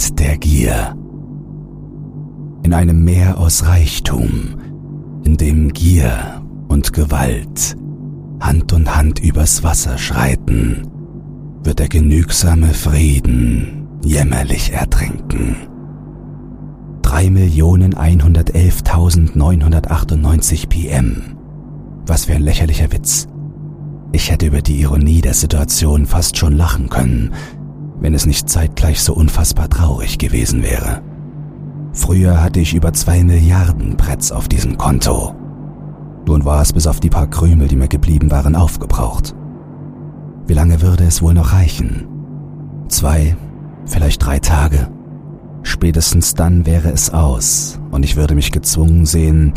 Land der Gier. In einem Meer aus Reichtum, in dem Gier und Gewalt Hand in Hand übers Wasser schreiten, wird der genügsame Frieden jämmerlich ertrinken. 3.111.998 PM. Was für ein lächerlicher Witz. Ich hätte über die Ironie der Situation fast schon lachen können, wenn es nicht zeitgleich so unfassbar traurig gewesen wäre. Früher hatte ich über zwei Milliarden Bretts auf diesem Konto. Nun war es bis auf die paar Krümel, die mir geblieben waren, aufgebraucht. Wie lange würde es wohl noch reichen? Zwei, vielleicht drei Tage. Spätestens dann wäre es aus und ich würde mich gezwungen sehen,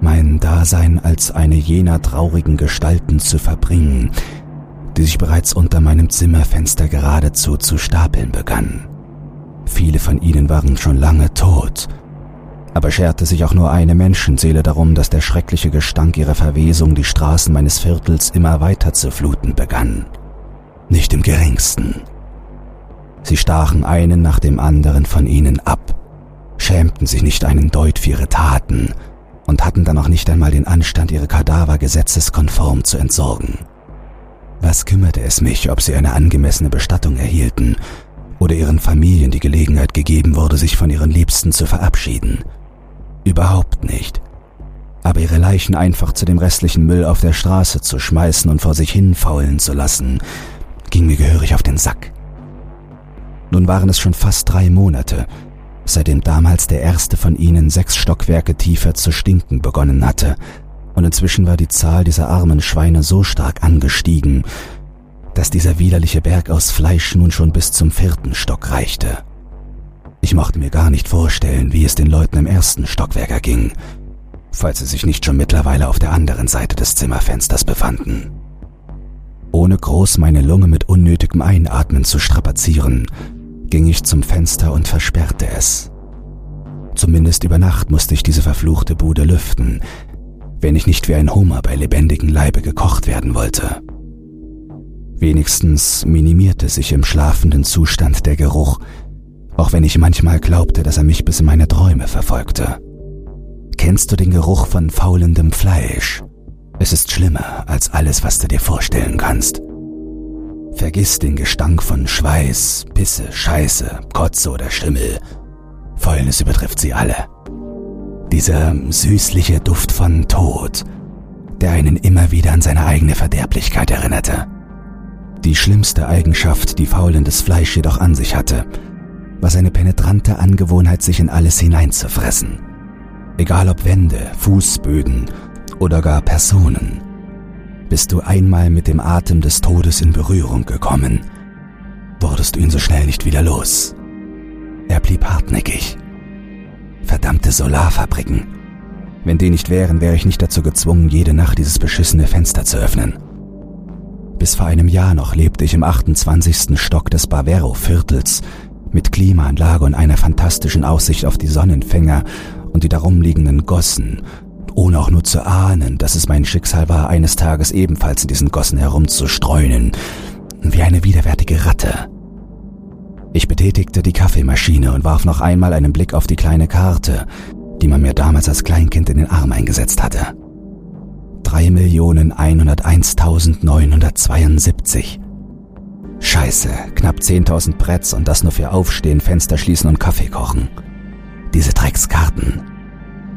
mein Dasein als eine jener traurigen Gestalten zu verbringen, die sich bereits unter meinem Zimmerfenster geradezu zu stapeln begann. Viele von ihnen waren schon lange tot, aber scherte sich auch nur eine Menschenseele darum, dass der schreckliche Gestank ihrer Verwesung die Straßen meines Viertels immer weiter zu fluten begann. Nicht im geringsten. Sie stachen einen nach dem anderen von ihnen ab, schämten sich nicht einen Deut für ihre Taten und hatten dann auch nicht einmal den Anstand, ihre Kadaver gesetzeskonform zu entsorgen. Was kümmerte es mich, ob sie eine angemessene Bestattung erhielten oder ihren Familien die Gelegenheit gegeben wurde, sich von ihren Liebsten zu verabschieden? Überhaupt nicht. Aber ihre Leichen einfach zu dem restlichen Müll auf der Straße zu schmeißen und vor sich hin faulen zu lassen, ging mir gehörig auf den Sack. Nun waren es schon fast drei Monate, seitdem damals der erste von ihnen sechs Stockwerke tiefer zu stinken begonnen hatte, und inzwischen war die Zahl dieser armen Schweine so stark angestiegen, dass dieser widerliche Berg aus Fleisch nun schon bis zum vierten Stock reichte. Ich mochte mir gar nicht vorstellen, wie es den Leuten im ersten Stockwerk erging, falls sie sich nicht schon mittlerweile auf der anderen Seite des Zimmerfensters befanden. Ohne groß meine Lunge mit unnötigem Einatmen zu strapazieren, ging ich zum Fenster und versperrte es. Zumindest über Nacht musste ich diese verfluchte Bude lüften, wenn ich nicht wie ein Hummer bei lebendigem Leibe gekocht werden wollte. Wenigstens minimierte sich im schlafenden Zustand der Geruch, auch wenn ich manchmal glaubte, dass er mich bis in meine Träume verfolgte. Kennst du den Geruch von faulendem Fleisch? Es ist schlimmer als alles, was du dir vorstellen kannst. Vergiss den Gestank von Schweiß, Pisse, Scheiße, Kotze oder Schimmel. Fäulnis übertrifft sie alle. Dieser süßliche Duft von Tod, der einen immer wieder an seine eigene Verderblichkeit erinnerte. Die schlimmste Eigenschaft, die faulendes Fleisch jedoch an sich hatte, war seine penetrante Angewohnheit, sich in alles hineinzufressen. Egal ob Wände, Fußböden oder gar Personen bist du einmal mit dem Atem des Todes in Berührung gekommen, wurdest du ihn so schnell nicht wieder los. Er blieb hartnäckig. Verdammte Solarfabriken. Wenn die nicht wären, wäre ich nicht dazu gezwungen, jede Nacht dieses beschissene Fenster zu öffnen. Bis vor einem Jahr noch lebte ich im 28. Stock des Bavero-Viertels mit Klimaanlage und einer fantastischen Aussicht auf die Sonnenfänger und die darum liegenden Gossen ohne auch nur zu ahnen, dass es mein Schicksal war, eines Tages ebenfalls in diesen Gossen herumzustreunen, wie eine widerwärtige Ratte. Ich betätigte die Kaffeemaschine und warf noch einmal einen Blick auf die kleine Karte, die man mir damals als Kleinkind in den Arm eingesetzt hatte. 3.101.972. Scheiße, knapp 10.000 Bretts und das nur für Aufstehen, Fenster schließen und Kaffee kochen. Diese Dreckskarten.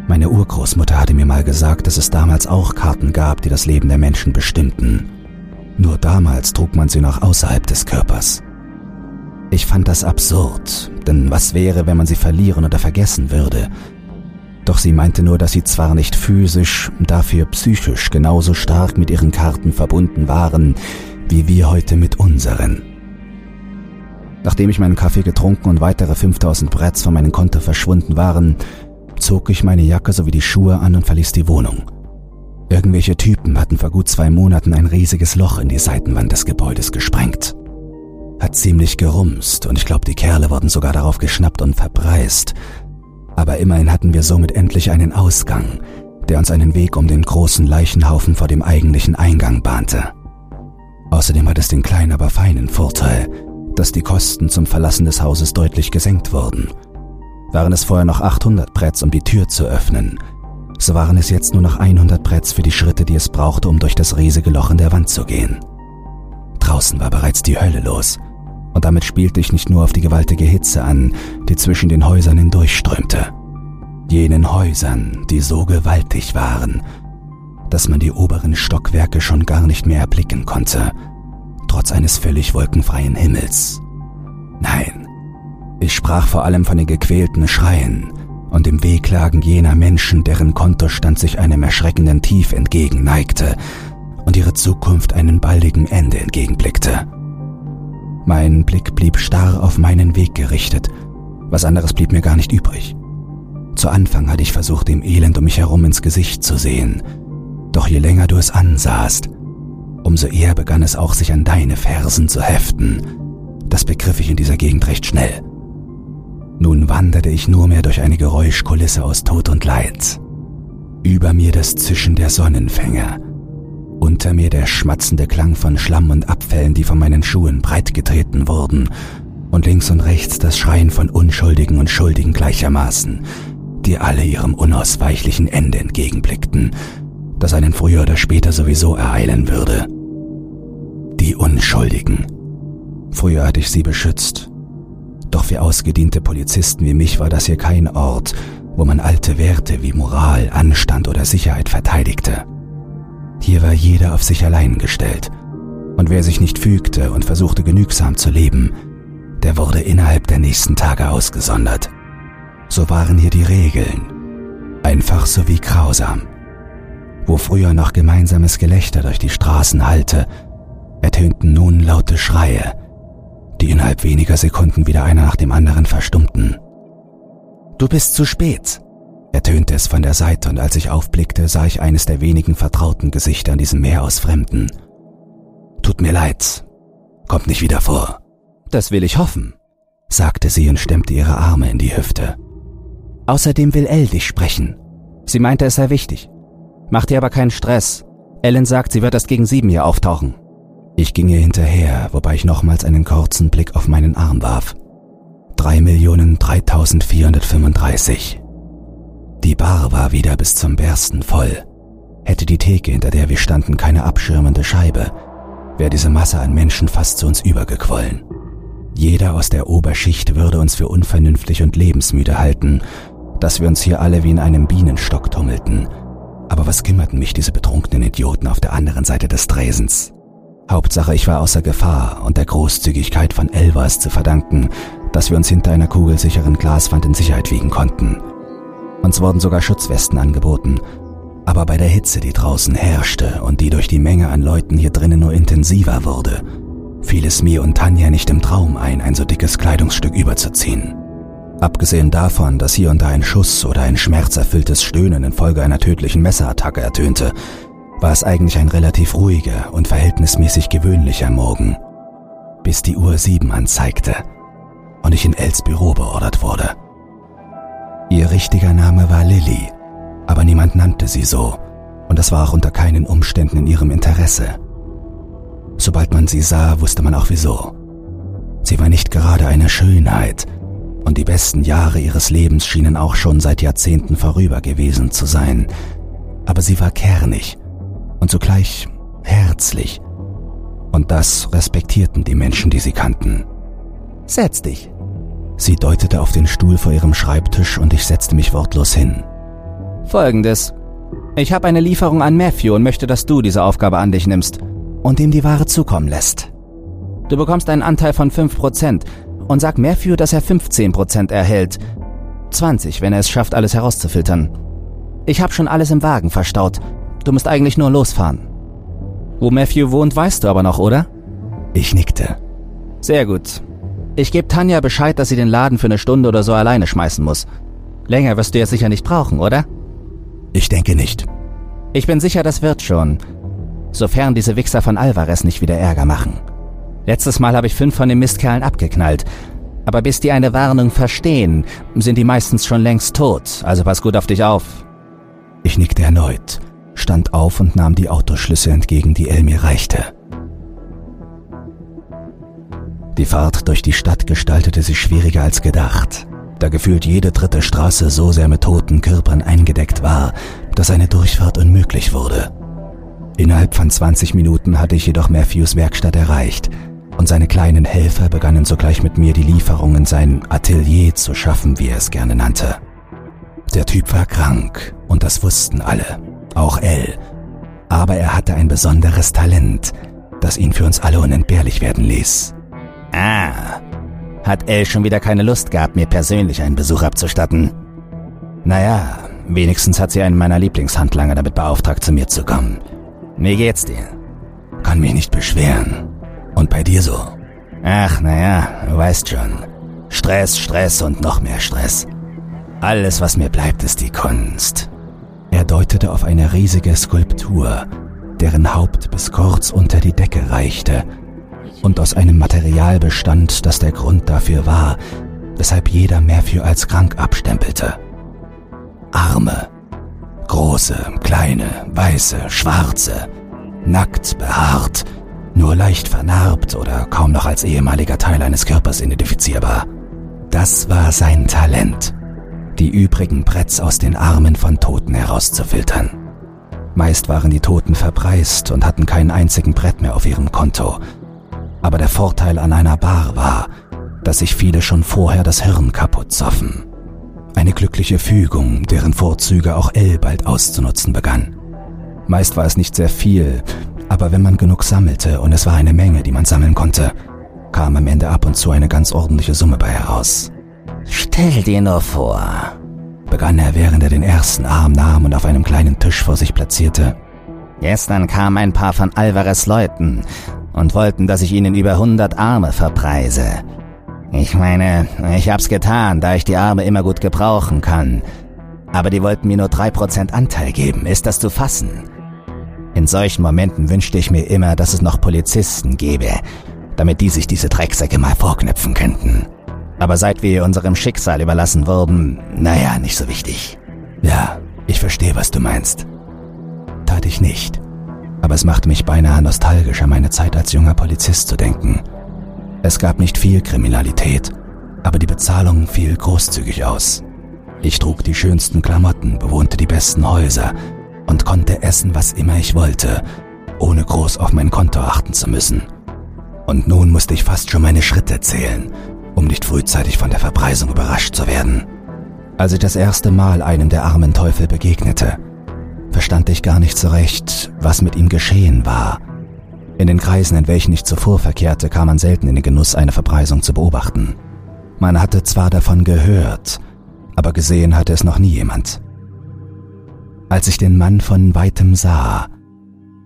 Meine Urgroßmutter hatte mir mal gesagt, dass es damals auch Karten gab, die das Leben der Menschen bestimmten. Nur damals trug man sie noch außerhalb des Körpers. Ich fand das absurd, denn was wäre, wenn man sie verlieren oder vergessen würde? Doch sie meinte nur, dass sie zwar nicht physisch, dafür psychisch genauso stark mit ihren Karten verbunden waren, wie wir heute mit unseren. Nachdem ich meinen Kaffee getrunken und weitere 5000 Bretts von meinem Konto verschwunden waren, zog ich meine Jacke sowie die Schuhe an und verließ die Wohnung. Irgendwelche Typen hatten vor gut zwei Monaten ein riesiges Loch in die Seitenwand des Gebäudes gesprengt. Hat ziemlich gerumst und ich glaube, die Kerle wurden sogar darauf geschnappt und verpreist. Aber immerhin hatten wir somit endlich einen Ausgang, der uns einen Weg um den großen Leichenhaufen vor dem eigentlichen Eingang bahnte. Außerdem hat es den kleinen, aber feinen Vorteil, dass die Kosten zum Verlassen des Hauses deutlich gesenkt wurden. Waren es vorher noch 800 Bretts, um die Tür zu öffnen, so waren es jetzt nur noch 100 Bretts für die Schritte, die es brauchte, um durch das riesige Loch in der Wand zu gehen. Draußen war bereits die Hölle los, und damit spielte ich nicht nur auf die gewaltige Hitze an, die zwischen den Häusern hindurchströmte. Jenen Häusern, die so gewaltig waren, dass man die oberen Stockwerke schon gar nicht mehr erblicken konnte, trotz eines völlig wolkenfreien Himmels. Nein, ich sprach vor allem von den gequälten Schreien und dem Wehklagen jener Menschen, deren Kontostand sich einem erschreckenden Tief entgegenneigte und ihre Zukunft einem baldigen Ende entgegenblickte. Mein Blick blieb starr auf meinen Weg gerichtet, was anderes blieb mir gar nicht übrig. Zu Anfang hatte ich versucht, dem Elend um mich herum ins Gesicht zu sehen, doch je länger du es ansahst, umso eher begann es auch sich an deine Fersen zu heften. Das begriff ich in dieser Gegend recht schnell. Nun wanderte ich nur mehr durch eine Geräuschkulisse aus Tod und Leid. Über mir das Zischen der Sonnenfänger, unter mir der schmatzende Klang von Schlamm und Abfällen, die von meinen Schuhen breitgetreten wurden, und links und rechts das Schreien von Unschuldigen und Schuldigen gleichermaßen, die alle ihrem unausweichlichen Ende entgegenblickten, das einen früher oder später sowieso ereilen würde. Die Unschuldigen. Früher hatte ich sie beschützt. Doch für ausgediente Polizisten wie mich war das hier kein Ort, wo man alte Werte wie Moral, Anstand oder Sicherheit verteidigte. Hier war jeder auf sich allein gestellt. Und wer sich nicht fügte und versuchte genügsam zu leben, der wurde innerhalb der nächsten Tage ausgesondert. So waren hier die Regeln. Einfach so wie grausam. Wo früher noch gemeinsames Gelächter durch die Straßen hallte, ertönten nun laute Schreie, die innerhalb weniger Sekunden wieder einer nach dem anderen verstummten. Du bist zu spät, ertönte es von der Seite, und als ich aufblickte, sah ich eines der wenigen vertrauten Gesichter in diesem Meer aus Fremden. Tut mir leid, kommt nicht wieder vor. Das will ich hoffen, sagte sie und stemmte ihre Arme in die Hüfte. Außerdem will Elle dich sprechen. Sie meinte, es sei wichtig. Mach dir aber keinen Stress. Ellen sagt, sie wird erst gegen sieben hier auftauchen. Ich ging ihr hinterher, wobei ich nochmals einen kurzen Blick auf meinen Arm warf. Drei Millionen dreitausendvierhundertfünfunddreißig. Die Bar war wieder bis zum Bersten voll. Hätte die Theke, hinter der wir standen, keine abschirmende Scheibe, wäre diese Masse an Menschen fast zu uns übergequollen. Jeder aus der Oberschicht würde uns für unvernünftig und lebensmüde halten, dass wir uns hier alle wie in einem Bienenstock tummelten – aber was kümmerten mich diese betrunkenen Idioten auf der anderen Seite des Dresens? Hauptsache, ich war außer Gefahr und der Großzügigkeit von Elvas zu verdanken, dass wir uns hinter einer kugelsicheren Glaswand in Sicherheit wiegen konnten. Uns wurden sogar Schutzwesten angeboten, aber bei der Hitze, die draußen herrschte und die durch die Menge an Leuten hier drinnen nur intensiver wurde, fiel es mir und Tanja nicht im Traum ein, ein so dickes Kleidungsstück überzuziehen. Abgesehen davon, dass hier und da ein Schuss oder ein schmerzerfülltes Stöhnen infolge einer tödlichen Messerattacke ertönte, war es eigentlich ein relativ ruhiger und verhältnismäßig gewöhnlicher Morgen, bis die Uhr sieben anzeigte und ich in Els Büro beordert wurde. Ihr richtiger Name war Lilly, aber niemand nannte sie so, und das war auch unter keinen Umständen in ihrem Interesse. Sobald man sie sah, wusste man auch wieso. Sie war nicht gerade eine Schönheit, und die besten Jahre ihres Lebens schienen auch schon seit Jahrzehnten vorüber gewesen zu sein. Aber sie war kernig und zugleich herzlich. Und das respektierten die Menschen, die sie kannten. Setz dich. Sie deutete auf den Stuhl vor ihrem Schreibtisch und ich setzte mich wortlos hin. Folgendes. Ich habe eine Lieferung an Matthew und möchte, dass du diese Aufgabe an dich nimmst und ihm die Ware zukommen lässt. Du bekommst einen Anteil von 5%, und sag Matthew, dass er 15% erhält. 20, wenn er es schafft, alles herauszufiltern. Ich habe schon alles im Wagen verstaut. Du musst eigentlich nur losfahren. Wo Matthew wohnt, weißt du aber noch, oder? Ich nickte. Sehr gut. Ich gebe Tanja Bescheid, dass sie den Laden für eine Stunde oder so alleine schmeißen muss. Länger wirst du ja sicher nicht brauchen, oder? Ich denke nicht. Ich bin sicher, das wird schon. Sofern diese Wichser von Alvarez nicht wieder Ärger machen. Letztes Mal habe ich fünf von den Mistkerlen abgeknallt. Aber bis die eine Warnung verstehen, sind die meistens schon längst tot, also pass gut auf dich auf. Ich nickte erneut, stand auf und nahm die Autoschlüssel entgegen, die Elle mir reichte. Die Fahrt durch die Stadt gestaltete sich schwieriger als gedacht, da gefühlt jede dritte Straße so sehr mit toten Körpern eingedeckt war, dass eine Durchfahrt unmöglich wurde. Innerhalb von 20 Minuten hatte ich jedoch Matthews Werkstatt erreicht und seine kleinen Helfer begannen sogleich mit mir die Lieferung in sein Atelier zu schaffen, wie er es gerne nannte. Der Typ war krank und das wussten alle, auch Elle. Aber er hatte ein besonderes Talent, das ihn für uns alle unentbehrlich werden ließ. Ah, hat Elle schon wieder keine Lust gehabt, mir persönlich einen Besuch abzustatten? Naja, wenigstens hat sie einen meiner Lieblingshandlanger damit beauftragt, zu mir zu kommen. Wie geht's dir? Kann mich nicht beschweren. Und bei dir so? Ach, naja, du weißt schon. Stress, Stress und noch mehr Stress. Alles, was mir bleibt, ist die Kunst. Er deutete auf eine riesige Skulptur, deren Haupt bis kurz unter die Decke reichte und aus einem Material bestand, das der Grund dafür war, weshalb jeder Matthew als krank abstempelte. Arme, Große, kleine, weiße, schwarze, nackt, behaart, nur leicht vernarbt oder kaum noch als ehemaliger Teil eines Körpers identifizierbar. Das war sein Talent, die übrigen Bretts aus den Armen von Toten herauszufiltern. Meist waren die Toten verpreist und hatten keinen einzigen Brett mehr auf ihrem Konto. Aber der Vorteil an einer Bar war, dass sich viele schon vorher das Hirn kaputt zoffen. Eine glückliche Fügung, deren Vorzüge auch L bald auszunutzen begann. Meist war es nicht sehr viel, aber wenn man genug sammelte, und es war eine Menge, die man sammeln konnte, kam am Ende ab und zu eine ganz ordentliche Summe bei heraus. Stell dir nur vor, begann er, während er den ersten Arm nahm und auf einem kleinen Tisch vor sich platzierte. Gestern kamen ein paar von Alvarez Leuten und wollten, dass ich ihnen über hundert Arme verpreise. Ich meine, ich hab's getan, da ich die Arme immer gut gebrauchen kann. Aber die wollten mir nur drei Prozent Anteil geben. Ist das zu fassen? In solchen Momenten wünschte ich mir immer, dass es noch Polizisten gäbe, damit die sich diese Drecksäcke mal vorknüpfen könnten. Aber seit wir unserem Schicksal überlassen wurden, naja, nicht so wichtig. Ja, ich verstehe, was du meinst. Tat ich nicht. Aber es macht mich beinahe nostalgisch an meine Zeit als junger Polizist zu denken. Es gab nicht viel Kriminalität, aber die Bezahlung fiel großzügig aus. Ich trug die schönsten Klamotten, bewohnte die besten Häuser und konnte essen, was immer ich wollte, ohne groß auf mein Konto achten zu müssen. Und nun musste ich fast schon meine Schritte zählen, um nicht frühzeitig von der Verpreisung überrascht zu werden. Als ich das erste Mal einem der armen Teufel begegnete, verstand ich gar nicht so recht, was mit ihm geschehen war in den Kreisen, in welchen ich zuvor verkehrte, kam man selten in den Genuss, eine Verpreisung zu beobachten. Man hatte zwar davon gehört, aber gesehen hatte es noch nie jemand. Als ich den Mann von weitem sah,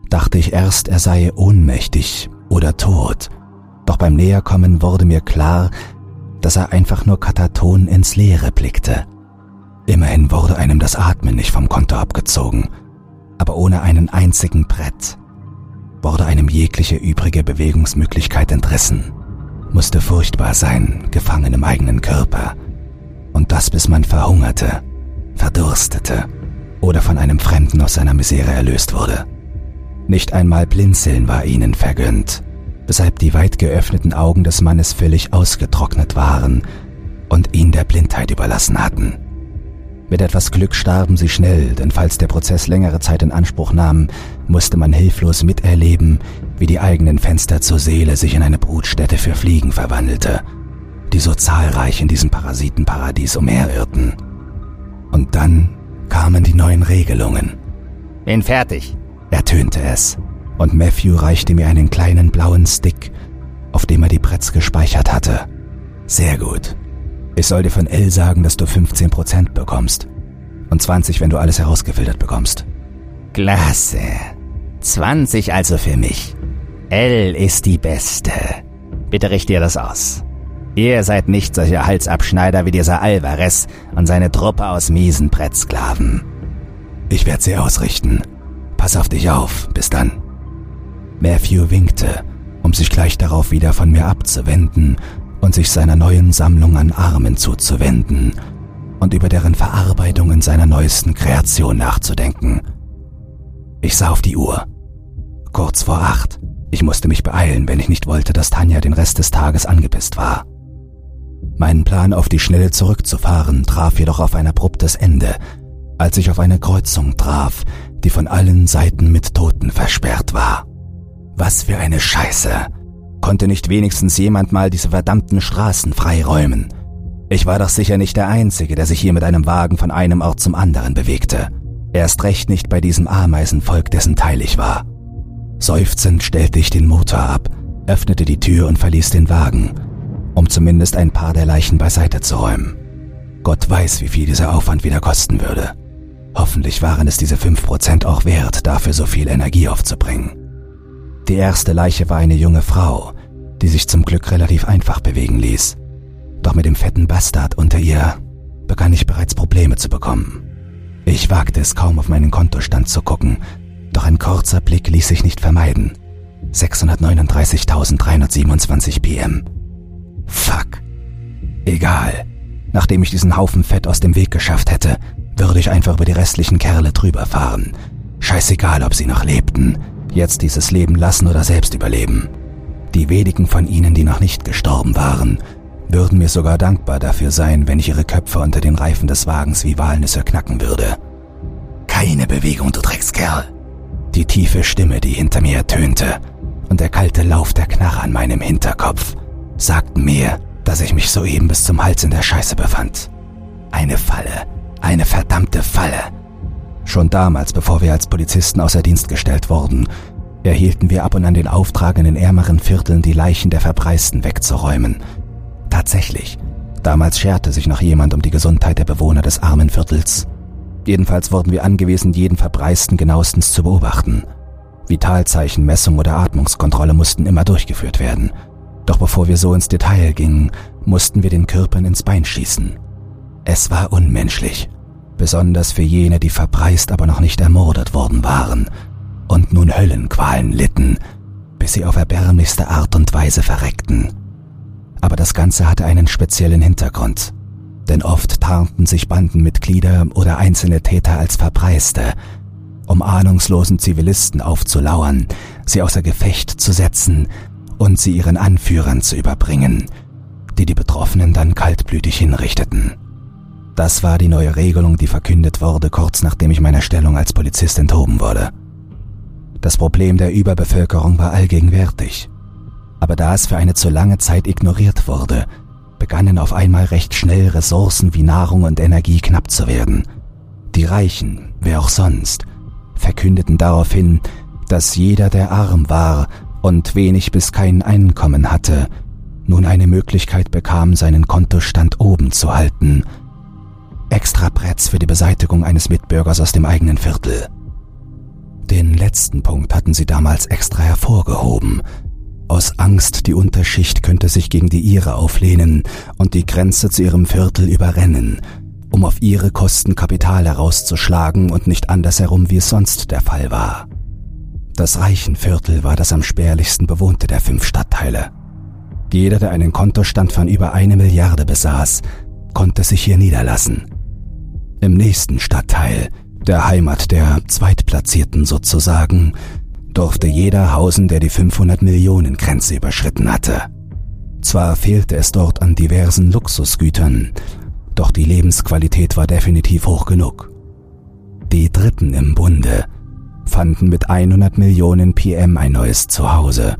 dachte ich erst, er sei ohnmächtig oder tot, doch beim Näherkommen wurde mir klar, dass er einfach nur kataton ins Leere blickte. Immerhin wurde einem das Atmen nicht vom Konto abgezogen, aber ohne einen einzigen Brett wurde einem jegliche übrige Bewegungsmöglichkeit entrissen. Musste furchtbar sein, gefangen im eigenen Körper. Und das bis man verhungerte, verdurstete oder von einem Fremden aus seiner Misere erlöst wurde. Nicht einmal Blinzeln war ihnen vergönnt, weshalb die weit geöffneten Augen des Mannes völlig ausgetrocknet waren und ihn der Blindheit überlassen hatten. Mit etwas Glück starben sie schnell, denn falls der Prozess längere Zeit in Anspruch nahm, musste man hilflos miterleben, wie die eigenen Fenster zur Seele sich in eine Brutstätte für Fliegen verwandelte, die so zahlreich in diesem Parasitenparadies umherirrten. Und dann kamen die neuen Regelungen. Bin fertig, ertönte es, und Matthew reichte mir einen kleinen blauen Stick, auf dem er die Bretts gespeichert hatte. Sehr gut. Ich soll dir von L sagen, dass du 15% bekommst. Und 20, wenn du alles herausgefiltert bekommst. Klasse. 20 also für mich. L ist die Beste. Bitte richte dir das aus. Ihr seid nicht solche Halsabschneider wie dieser Alvarez und seine Truppe aus miesen Brettsklaven. Ich werde sie ausrichten. Pass auf dich auf. Bis dann. Matthew winkte, um sich gleich darauf wieder von mir abzuwenden und sich seiner neuen Sammlung an Armen zuzuwenden und über deren Verarbeitung in seiner neuesten Kreation nachzudenken. Ich sah auf die Uhr. Kurz vor acht. Ich musste mich beeilen, wenn ich nicht wollte, dass Tanja den Rest des Tages angepisst war. Mein Plan, auf die Schnelle zurückzufahren, traf jedoch auf ein abruptes Ende, als ich auf eine Kreuzung traf, die von allen Seiten mit Toten versperrt war. Was für eine Scheiße! Konnte nicht wenigstens jemand mal diese verdammten Straßen freiräumen? Ich war doch sicher nicht der Einzige, der sich hier mit einem Wagen von einem Ort zum anderen bewegte. Erst recht nicht bei diesem Ameisenvolk, dessen Teil ich war. Seufzend stellte ich den Motor ab, öffnete die Tür und verließ den Wagen, um zumindest ein paar der Leichen beiseite zu räumen. Gott weiß, wie viel dieser Aufwand wieder kosten würde. Hoffentlich waren es diese fünf Prozent auch wert, dafür so viel Energie aufzubringen. Die erste Leiche war eine junge Frau, die sich zum Glück relativ einfach bewegen ließ. Doch mit dem fetten Bastard unter ihr begann ich bereits Probleme zu bekommen. Ich wagte es kaum auf meinen Kontostand zu gucken, doch ein kurzer Blick ließ sich nicht vermeiden. 639.327 PM. Fuck. Egal. Nachdem ich diesen Haufen Fett aus dem Weg geschafft hätte, würde ich einfach über die restlichen Kerle drüber fahren. Scheißegal, ob sie noch lebten, jetzt dieses Leben lassen oder selbst überleben. Die wenigen von ihnen, die noch nicht gestorben waren, würden mir sogar dankbar dafür sein, wenn ich ihre Köpfe unter den Reifen des Wagens wie Walnüsse knacken würde. Keine Bewegung, du Dreckskerl. Die tiefe Stimme, die hinter mir ertönte, und der kalte Lauf der Knarre an meinem Hinterkopf sagten mir, dass ich mich soeben bis zum Hals in der Scheiße befand. Eine Falle, eine verdammte Falle. Schon damals, bevor wir als Polizisten außer Dienst gestellt wurden, erhielten wir ab und an den Auftrag, in den ärmeren Vierteln die Leichen der Verpreisten wegzuräumen. Tatsächlich, damals scherte sich noch jemand um die Gesundheit der Bewohner des armen Viertels. Jedenfalls wurden wir angewiesen, jeden Verpreisten genauestens zu beobachten. Vitalzeichen, Messung oder Atmungskontrolle mussten immer durchgeführt werden. Doch bevor wir so ins Detail gingen, mussten wir den Körpern ins Bein schießen. Es war unmenschlich, besonders für jene, die verpreist, aber noch nicht ermordet worden waren und nun Höllenqualen litten, bis sie auf erbärmlichste Art und Weise verreckten. Aber das Ganze hatte einen speziellen Hintergrund, denn oft tarnten sich Bandenmitglieder oder einzelne Täter als Verpreiste, um ahnungslosen Zivilisten aufzulauern, sie außer Gefecht zu setzen und sie ihren Anführern zu überbringen, die die Betroffenen dann kaltblütig hinrichteten. Das war die neue Regelung, die verkündet wurde, kurz nachdem ich meiner Stellung als Polizist enthoben wurde. Das Problem der Überbevölkerung war allgegenwärtig. Aber da es für eine zu lange Zeit ignoriert wurde, begannen auf einmal recht schnell Ressourcen wie Nahrung und Energie knapp zu werden. Die Reichen, wer auch sonst, verkündeten daraufhin, dass jeder, der arm war und wenig bis kein Einkommen hatte, nun eine Möglichkeit bekam, seinen Kontostand oben zu halten – Extra Bretts für die Beseitigung eines Mitbürgers aus dem eigenen Viertel. Den letzten Punkt hatten sie damals extra hervorgehoben. Aus Angst, die Unterschicht könnte sich gegen die ihre auflehnen und die Grenze zu ihrem Viertel überrennen, um auf ihre Kosten Kapital herauszuschlagen und nicht andersherum, wie es sonst der Fall war. Das Reichenviertel war das am spärlichsten bewohnte der fünf Stadtteile. Jeder, der einen Kontostand von über eine Milliarde besaß, konnte sich hier niederlassen. Im nächsten Stadtteil, der Heimat der Zweitplatzierten sozusagen, durfte jeder hausen, der die 500 Millionen Grenze überschritten hatte. Zwar fehlte es dort an diversen Luxusgütern, doch die Lebensqualität war definitiv hoch genug. Die Dritten im Bunde fanden mit 100 Millionen PM ein neues Zuhause,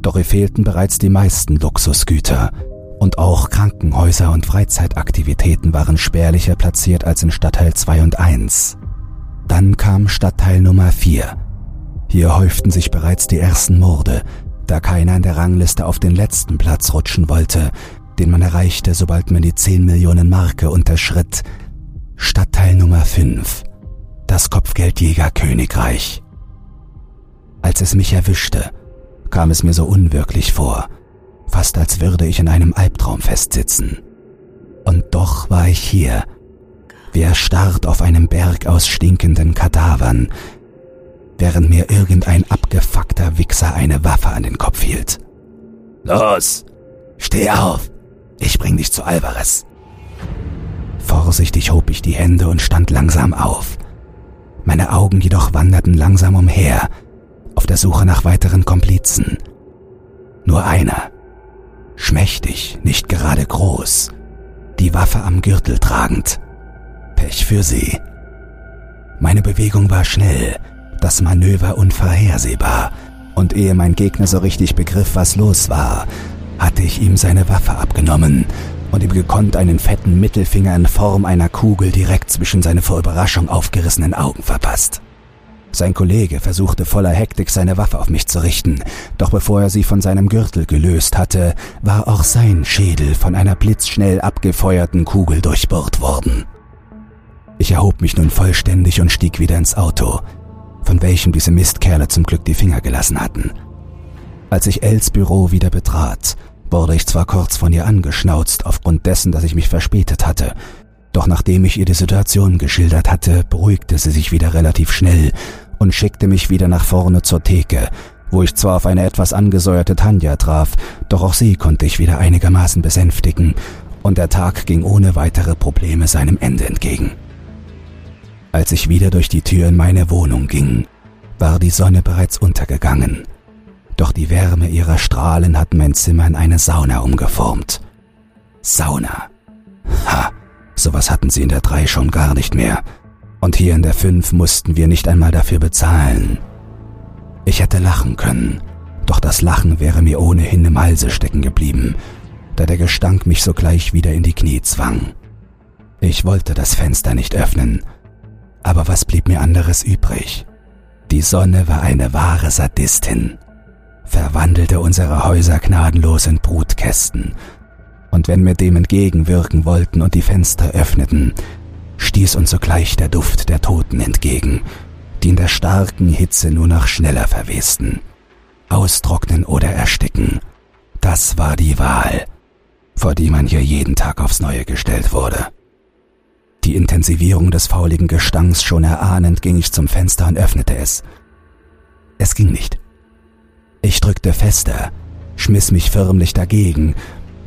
doch ihr fehlten bereits die meisten Luxusgüter – und auch Krankenhäuser und Freizeitaktivitäten waren spärlicher platziert als in Stadtteil 2 und 1. Dann kam Stadtteil Nummer 4. Hier häuften sich bereits die ersten Morde, da keiner in der Rangliste auf den letzten Platz rutschen wollte, den man erreichte, sobald man die 10 Millionen Marke unterschritt. Stadtteil Nummer 5. Das Kopfgeldjägerkönigreich. Als es mich erwischte, kam es mir so unwirklich vor, fast als würde ich in einem Albtraum festsitzen. Und doch war ich hier, wie erstarrt auf einem Berg aus stinkenden Kadavern, während mir irgendein abgefuckter Wichser eine Waffe an den Kopf hielt. Los, steh auf, ich bring dich zu Alvarez. Vorsichtig hob ich die Hände und stand langsam auf. Meine Augen jedoch wanderten langsam umher, auf auf der Suche nach weiteren Komplizen. Nur einer. Schmächtig, nicht gerade groß. Die Waffe am Gürtel tragend. Pech für sie. Meine Bewegung war schnell, das Manöver unvorhersehbar, und ehe mein Gegner so richtig begriff, was los war, hatte ich ihm seine Waffe abgenommen und ihm gekonnt einen fetten Mittelfinger in Form einer Kugel direkt zwischen seine vor Überraschung aufgerissenen Augen verpasst. Sein Kollege versuchte voller Hektik seine Waffe auf mich zu richten, doch bevor er sie von seinem Gürtel gelöst hatte, war auch sein Schädel von einer blitzschnell abgefeuerten Kugel durchbohrt worden. Ich erhob mich nun vollständig und stieg wieder ins Auto, von welchem diese Mistkerle zum Glück die Finger gelassen hatten. Als ich Els Büro wieder betrat, wurde ich zwar kurz von ihr angeschnauzt aufgrund dessen, dass ich mich verspätet hatte, doch nachdem ich ihr die Situation geschildert hatte, beruhigte sie sich wieder relativ schnell und schickte mich wieder nach vorne zur Theke, wo ich zwar auf eine etwas angesäuerte Tanja traf, doch auch sie konnte ich wieder einigermaßen besänftigen, und der Tag ging ohne weitere Probleme seinem Ende entgegen. Als ich wieder durch die Tür in meine Wohnung ging, war die Sonne bereits untergegangen, doch die Wärme ihrer Strahlen hat mein Zimmer in eine Sauna umgeformt. Sauna. Ha, sowas hatten sie in der 3 schon gar nicht mehr. Und hier in der 5 mussten wir nicht einmal dafür bezahlen. Ich hätte lachen können, doch das Lachen wäre mir ohnehin im Halse stecken geblieben, da der Gestank mich sogleich wieder in die Knie zwang. Ich wollte das Fenster nicht öffnen, aber was blieb mir anderes übrig? Die Sonne war eine wahre Sadistin verwandelte unsere Häuser gnadenlos in Brutkästen, und wenn wir dem entgegenwirken wollten und die Fenster öffneten, stieß uns sogleich der Duft der Toten entgegen, die in der starken Hitze nur noch schneller verwesten. Austrocknen oder ersticken, das war die Wahl, vor die man hier jeden Tag aufs Neue gestellt wurde. Die Intensivierung des fauligen Gestanks schon erahnend ging ich zum Fenster und öffnete es. Es ging nicht. Ich drückte fester, schmiss mich förmlich dagegen,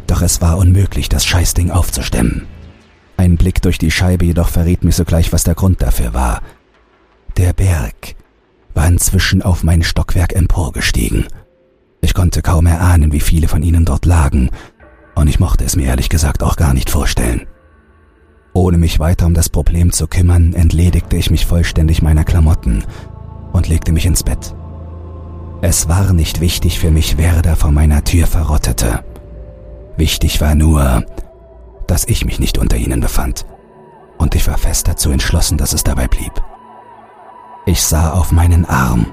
doch es war unmöglich, das Scheißding aufzustemmen. Ein Blick durch die Scheibe jedoch verriet mir sogleich, was der Grund dafür war. Der Berg war inzwischen auf mein Stockwerk emporgestiegen. Ich konnte kaum erahnen, wie viele von ihnen dort lagen, und ich mochte es mir ehrlich gesagt auch gar nicht vorstellen. Ohne mich weiter um das Problem zu kümmern, entledigte ich mich vollständig meiner Klamotten und legte mich ins Bett. Es war nicht wichtig für mich, wer da vor meiner Tür verrottete. Wichtig war nur, dass ich mich nicht unter ihnen befand. Und ich war fest dazu entschlossen, dass es dabei blieb. Ich sah auf meinen Arm.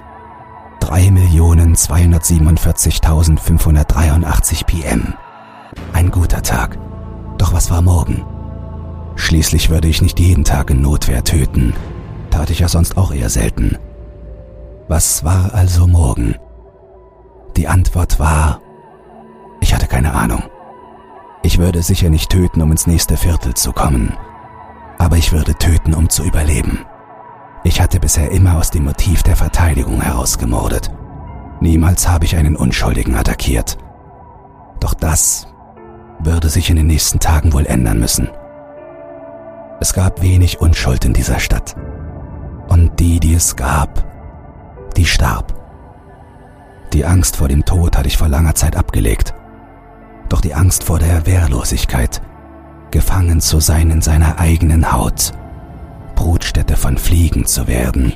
3.247.583 PM. Ein guter Tag. Doch was war morgen? Schließlich würde ich nicht jeden Tag in Notwehr töten. Tat ich ja sonst auch eher selten. Was war also morgen? Die Antwort war, ich hatte keine Ahnung. Ich würde sicher nicht töten, um ins nächste Viertel zu kommen, aber ich würde töten, um zu überleben. Ich hatte bisher immer aus dem Motiv der Verteidigung heraus gemordet. Niemals habe ich einen Unschuldigen attackiert. Doch das würde sich in den nächsten Tagen wohl ändern müssen. Es gab wenig Unschuld in dieser Stadt. Und die, die es gab, die starb. Die Angst vor dem Tod hatte ich vor langer Zeit abgelegt. Doch die Angst vor der Wehrlosigkeit, gefangen zu sein in seiner eigenen Haut, Brutstätte von Fliegen zu werden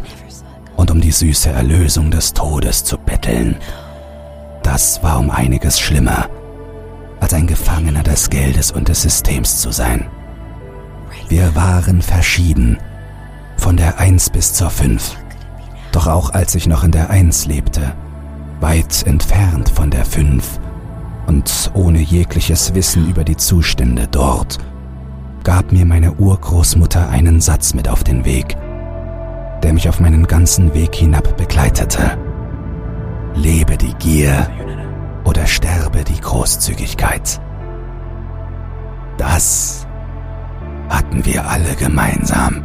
und um die süße Erlösung des Todes zu betteln, das war um einiges schlimmer, als ein Gefangener des Geldes und des Systems zu sein. Wir waren verschieden, von der Eins bis zur Fünf. Doch auch als ich noch in der Eins lebte, weit entfernt von der Fünf und ohne jegliches Wissen über die Zustände dort, gab mir meine Urgroßmutter einen Satz mit auf den Weg, der mich auf meinen ganzen Weg hinab begleitete. Lebe die Gier oder sterbe die Großzügigkeit. Das hatten wir alle gemeinsam.